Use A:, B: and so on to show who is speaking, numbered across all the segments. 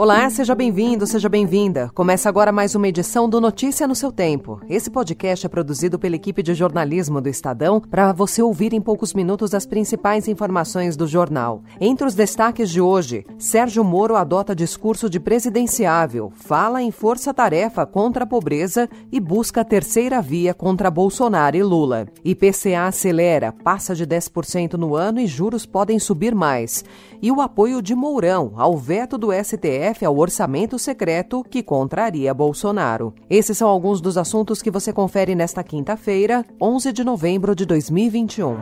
A: Olá, seja bem-vindo, seja bem-vinda. Começa agora mais uma edição do Notícia no seu Tempo. Esse podcast é produzido pela equipe de jornalismo do Estadão para você ouvir em poucos minutos as principais informações do jornal. Entre os destaques de hoje, Sérgio Moro adota discurso de presidenciável, fala em força-tarefa contra a pobreza e busca a terceira via contra Bolsonaro e Lula. IPCA acelera, passa de 10% no ano e juros podem subir mais. E o apoio de Mourão ao veto do STF Ao orçamento secreto que contraria Bolsonaro. Esses são alguns dos assuntos que você confere nesta quinta-feira, 11 de novembro de 2021.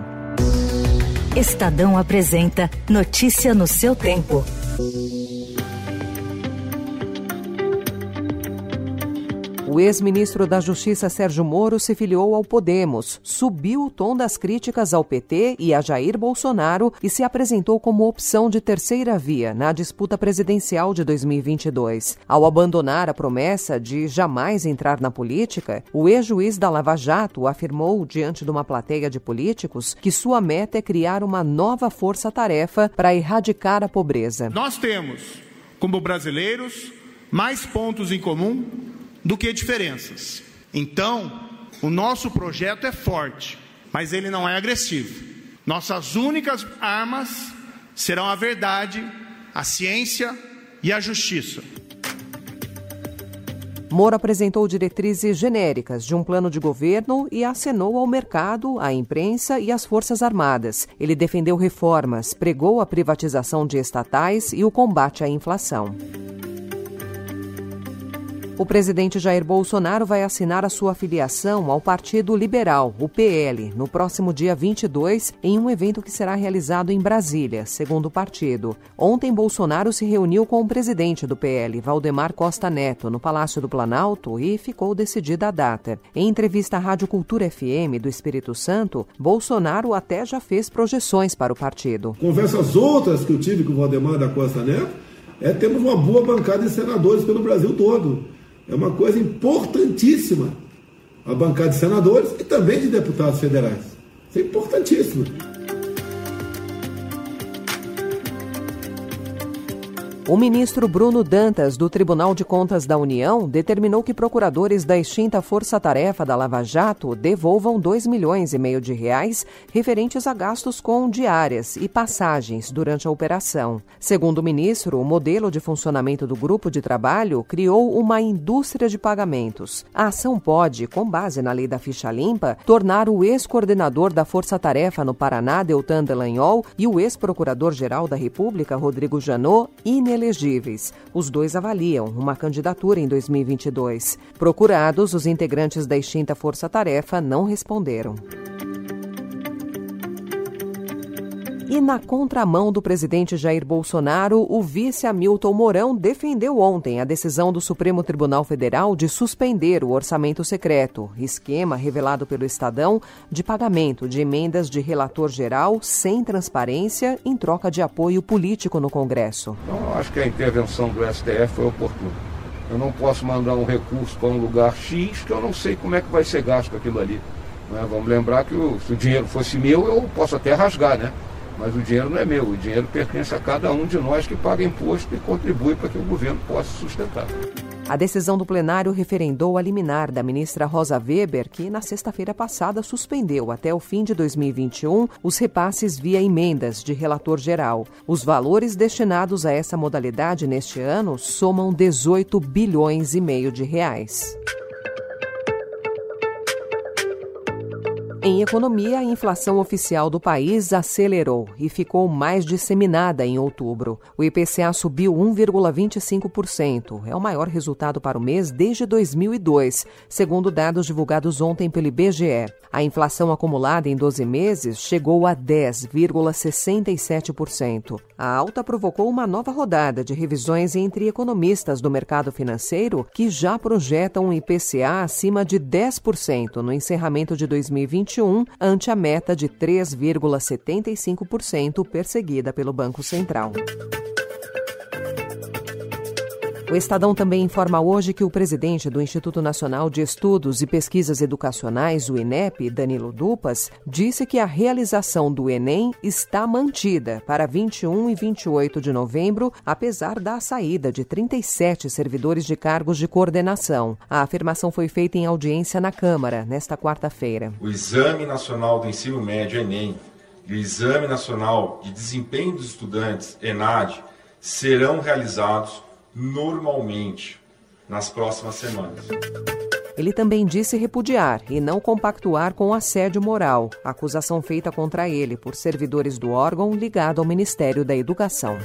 B: Estadão apresenta Notícia no seu tempo.
A: O ex-ministro da Justiça Sérgio Moro se filiou ao Podemos, subiu o tom das críticas ao PT e a Jair Bolsonaro e se apresentou como opção de terceira via na disputa presidencial de 2022. Ao abandonar a promessa de jamais entrar na política, o ex-juiz da Lava Jato afirmou diante de uma plateia de políticos que sua meta é criar uma nova força-tarefa para erradicar a pobreza.
C: Nós temos, como brasileiros, mais pontos em comum do que diferenças. Então, o nosso projeto é forte, mas ele não é agressivo. Nossas únicas armas serão a verdade, a ciência e a justiça.
A: Moro apresentou diretrizes genéricas de um plano de governo e acenou ao mercado, à imprensa e às Forças Armadas. Ele defendeu reformas, pregou a privatização de estatais e o combate à inflação. O presidente Jair Bolsonaro vai assinar a sua filiação ao Partido Liberal, o PL, no próximo dia 22, em um evento que será realizado em Brasília, segundo o partido. Ontem, Bolsonaro se reuniu com o presidente do PL, Valdemar Costa Neto, no Palácio do Planalto e ficou decidida a data. Em entrevista à Rádio Cultura FM do Espírito Santo, Bolsonaro até já fez projeções para o partido.
D: Conversas outras que eu tive com o Valdemar da Costa Neto, é temos uma boa bancada de senadores pelo Brasil todo é uma coisa importantíssima. A bancada de senadores e também de deputados federais. Isso é importantíssimo.
A: O ministro Bruno Dantas, do Tribunal de Contas da União, determinou que procuradores da extinta Força Tarefa da Lava Jato devolvam 2 milhões e meio de reais referentes a gastos com diárias e passagens durante a operação. Segundo o ministro, o modelo de funcionamento do grupo de trabalho criou uma indústria de pagamentos. A ação pode, com base na lei da ficha limpa, tornar o ex-coordenador da Força Tarefa no Paraná, Deltan Delanhol, e o ex-procurador-geral da República, Rodrigo Janot, inelegíveis Os dois avaliam uma candidatura em 2022. Procurados, os integrantes da extinta Força Tarefa não responderam. E na contramão do presidente Jair Bolsonaro, o vice Hamilton Mourão defendeu ontem a decisão do Supremo Tribunal Federal de suspender o orçamento secreto, esquema revelado pelo Estadão de pagamento de emendas de relator geral sem transparência em troca de apoio político no Congresso.
E: Então, eu acho que a intervenção do STF foi oportuna. Eu não posso mandar um recurso para um lugar X que eu não sei como é que vai ser gasto aquilo ali. Né? Vamos lembrar que se o dinheiro fosse meu, eu posso até rasgar, né? Mas o dinheiro não é meu, o dinheiro pertence a cada um de nós que paga imposto e contribui para que o governo possa sustentar.
A: A decisão do plenário referendou a liminar da ministra Rosa Weber, que na sexta-feira passada suspendeu até o fim de 2021 os repasses via emendas de relator geral. Os valores destinados a essa modalidade neste ano somam 18 bilhões e meio de reais. Em economia, a inflação oficial do país acelerou e ficou mais disseminada em outubro. O IPCA subiu 1,25%. É o maior resultado para o mês desde 2002, segundo dados divulgados ontem pelo IBGE. A inflação acumulada em 12 meses chegou a 10,67%. A alta provocou uma nova rodada de revisões entre economistas do mercado financeiro que já projetam um IPCA acima de 10% no encerramento de 2021 2021, ante a meta de 3,75% perseguida pelo Banco Central. O Estadão também informa hoje que o presidente do Instituto Nacional de Estudos e Pesquisas Educacionais, o INEP, Danilo Dupas, disse que a realização do Enem está mantida para 21 e 28 de novembro, apesar da saída de 37 servidores de cargos de coordenação. A afirmação foi feita em audiência na Câmara nesta quarta-feira.
F: O Exame Nacional do Ensino Médio, Enem, e o Exame Nacional de Desempenho dos Estudantes, ENAD, serão realizados normalmente nas próximas semanas.
A: Ele também disse repudiar e não compactuar com assédio moral, acusação feita contra ele por servidores do órgão ligado ao Ministério da Educação.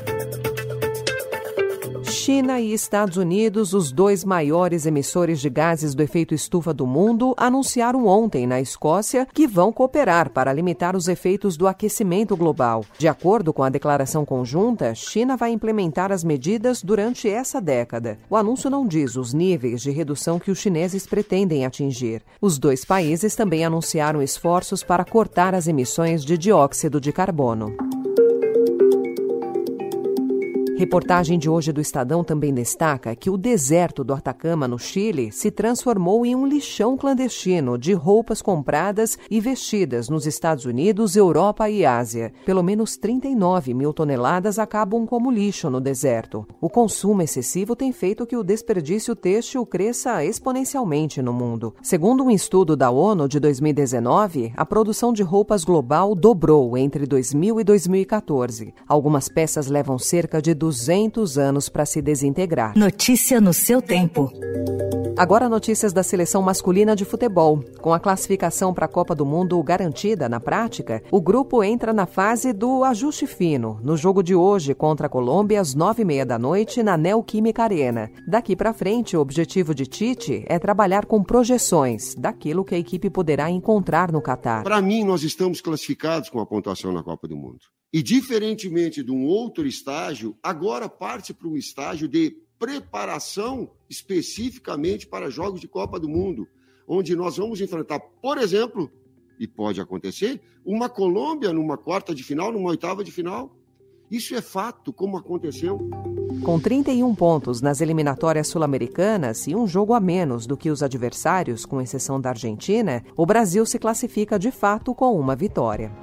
A: China e Estados Unidos, os dois maiores emissores de gases do efeito estufa do mundo, anunciaram ontem na Escócia que vão cooperar para limitar os efeitos do aquecimento global. De acordo com a declaração conjunta, China vai implementar as medidas durante essa década. O anúncio não diz os níveis de redução que os chineses pretendem atingir. Os dois países também anunciaram esforços para cortar as emissões de dióxido de carbono. Reportagem de hoje do Estadão também destaca que o deserto do Atacama, no Chile, se transformou em um lixão clandestino de roupas compradas e vestidas nos Estados Unidos, Europa e Ásia. Pelo menos 39 mil toneladas acabam como lixo no deserto. O consumo excessivo tem feito que o desperdício têxtil cresça exponencialmente no mundo. Segundo um estudo da ONU de 2019, a produção de roupas global dobrou entre 2000 e 2014. Algumas peças levam cerca de 200 anos para se desintegrar.
B: Notícia no seu tempo.
A: Agora notícias da seleção masculina de futebol. Com a classificação para a Copa do Mundo garantida na prática, o grupo entra na fase do ajuste fino, no jogo de hoje contra a Colômbia às nove e meia da noite na Neoquímica Arena. Daqui para frente, o objetivo de Tite é trabalhar com projeções daquilo que a equipe poderá encontrar no Catar.
G: Para mim, nós estamos classificados com a pontuação na Copa do Mundo. E, diferentemente de um outro estágio, agora parte para um estágio de preparação especificamente para jogos de Copa do Mundo, onde nós vamos enfrentar, por exemplo, e pode acontecer, uma Colômbia numa quarta de final, numa oitava de final. Isso é fato, como aconteceu.
A: Com 31 pontos nas eliminatórias sul-americanas e um jogo a menos do que os adversários, com exceção da Argentina, o Brasil se classifica de fato com uma vitória.